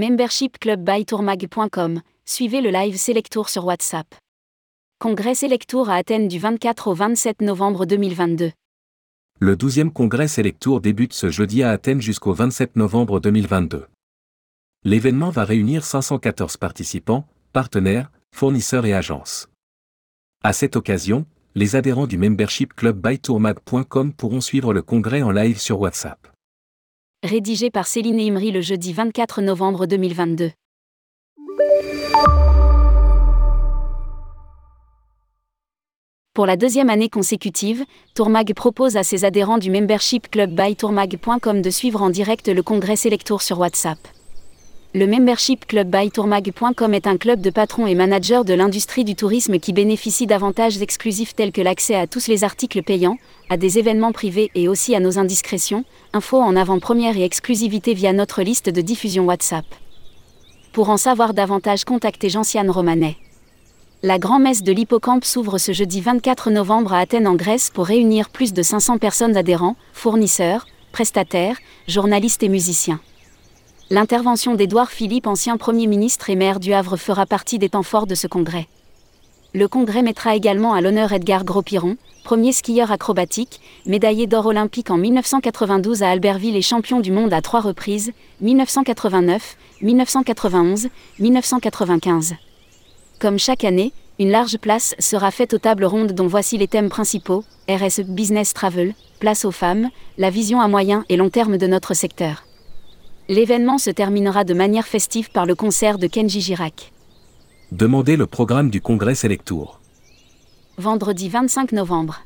Membership Club by suivez le live Selectour sur WhatsApp. Congrès Selectour à Athènes du 24 au 27 novembre 2022. Le 12e congrès Selectour débute ce jeudi à Athènes jusqu'au 27 novembre 2022. L'événement va réunir 514 participants, partenaires, fournisseurs et agences. À cette occasion, les adhérents du membership club bytourmag.com pourront suivre le congrès en live sur WhatsApp. Rédigé par Céline Imri le jeudi 24 novembre 2022. Pour la deuxième année consécutive, Tourmag propose à ses adhérents du membership club bytourmag.com de suivre en direct le congrès Selectour sur WhatsApp. Le membership club bytourmag.com est un club de patrons et managers de l'industrie du tourisme qui bénéficie d'avantages exclusifs tels que l'accès à tous les articles payants, à des événements privés et aussi à nos indiscrétions, infos en avant-première et exclusivité via notre liste de diffusion WhatsApp. Pour en savoir davantage, contactez Gentiane Romanet. La grand-messe de l'Hippocampe s'ouvre ce jeudi 24 novembre à Athènes en Grèce pour réunir plus de 500 personnes adhérents, fournisseurs, prestataires, journalistes et musiciens. L'intervention d'Édouard Philippe, ancien Premier ministre et maire du Havre, fera partie des temps forts de ce congrès. Le congrès mettra également à l'honneur Edgar Gros-Piron, premier skieur acrobatique, médaillé d'or olympique en 1992 à Albertville et champion du monde à trois reprises, 1989, 1991, 1995. Comme chaque année, une large place sera faite aux tables rondes dont voici les thèmes principaux, RSE Business Travel, place aux femmes, la vision à moyen et long terme de notre secteur. L'événement se terminera de manière festive par le concert de Kenji Girac. Demandez le programme du congrès Selectour. Vendredi 25 novembre.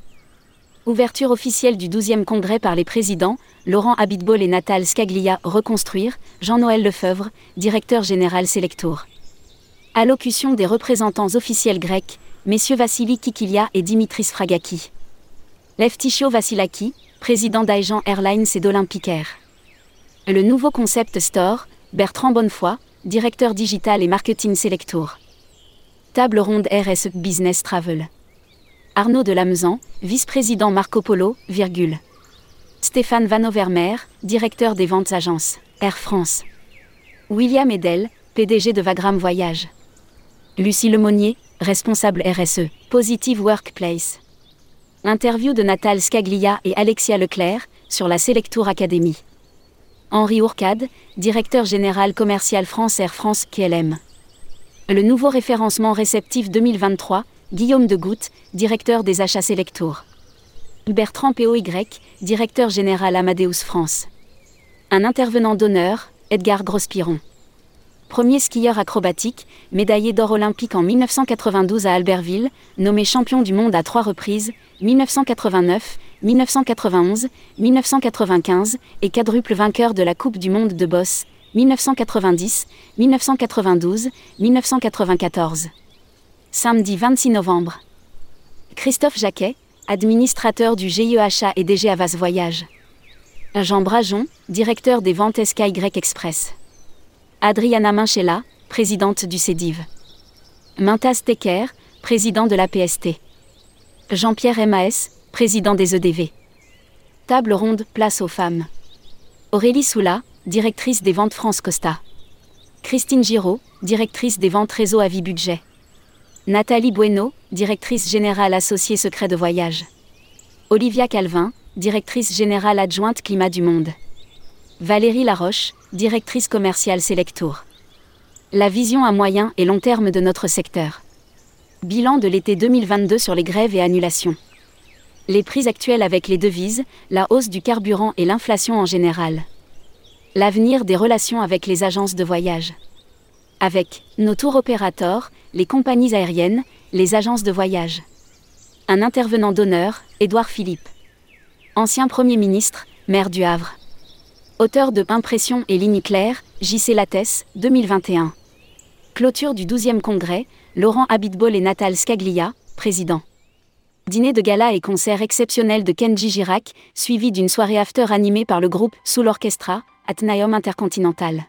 Ouverture officielle du 12e congrès par les présidents, Laurent Abitbol et Natal Scaglia, Reconstruire, Jean-Noël Lefebvre, directeur général Selectour. Allocution des représentants officiels grecs, messieurs Vassili Kikilia et Dimitris Fragaki. Leftichio Vassilaki, président d'Aegean Airlines et d'Olympic Air. Le nouveau concept store, Bertrand Bonnefoy, directeur digital et marketing Selectour. Table ronde RSE Business Travel. Arnaud Delamezan, vice-président Marco Polo, virgule. Stéphane Van Overmeer, directeur des ventes agences, Air France. William Edel, PDG de Vagram Voyage. Lucie Lemonnier, responsable RSE, Positive Workplace. Interview de Natal Scaglia et Alexia Leclerc, sur la Selectour Academy. Henri Ourcade, directeur général commercial France Air France KLM. Le nouveau référencement réceptif 2023, Guillaume de Goutte, directeur des achats Selectour. Bertrand POY, directeur général Amadeus France. Un intervenant d'honneur, Edgar Grospiron. Premier skieur acrobatique, médaillé d'or olympique en 1992 à Albertville, nommé champion du monde à trois reprises, 1989, 1991, 1995, et quadruple vainqueur de la Coupe du Monde de Boss, 1990, 1992, 1994. Samedi 26 novembre. Christophe Jacquet, administrateur du GIEHA et DG Avas Voyage. Jean Brajon, directeur des ventes SKY Express. Adriana Minchella, présidente du CEDIV. Mintaz Tecker, président de la PST. Jean-Pierre MAS, président des EDV. Table ronde, place aux femmes. Aurélie Soula, directrice des ventes France Costa. Christine Giraud, directrice des ventes réseau à vie budget. Nathalie Bueno, directrice générale associée secret de voyage. Olivia Calvin, directrice générale adjointe climat du monde. Valérie Laroche, directrice commerciale Selectour. La vision à moyen et long terme de notre secteur. Bilan de l'été 2022 sur les grèves et annulations. Les prix actuels avec les devises, la hausse du carburant et l'inflation en général. L'avenir des relations avec les agences de voyage. Avec nos tours opérateurs, les compagnies aériennes, les agences de voyage. Un intervenant d'honneur, Édouard Philippe. Ancien Premier ministre, maire du Havre. Auteur de Impression et Lignes claires, JC Lattès, 2021. Clôture du 12e congrès, Laurent Abitbol et Natal Scaglia, président. Dîner de gala et concert exceptionnel de Kenji Girac, suivi d'une soirée after animée par le groupe Sous l'Orchestra, Atnaeum Intercontinental.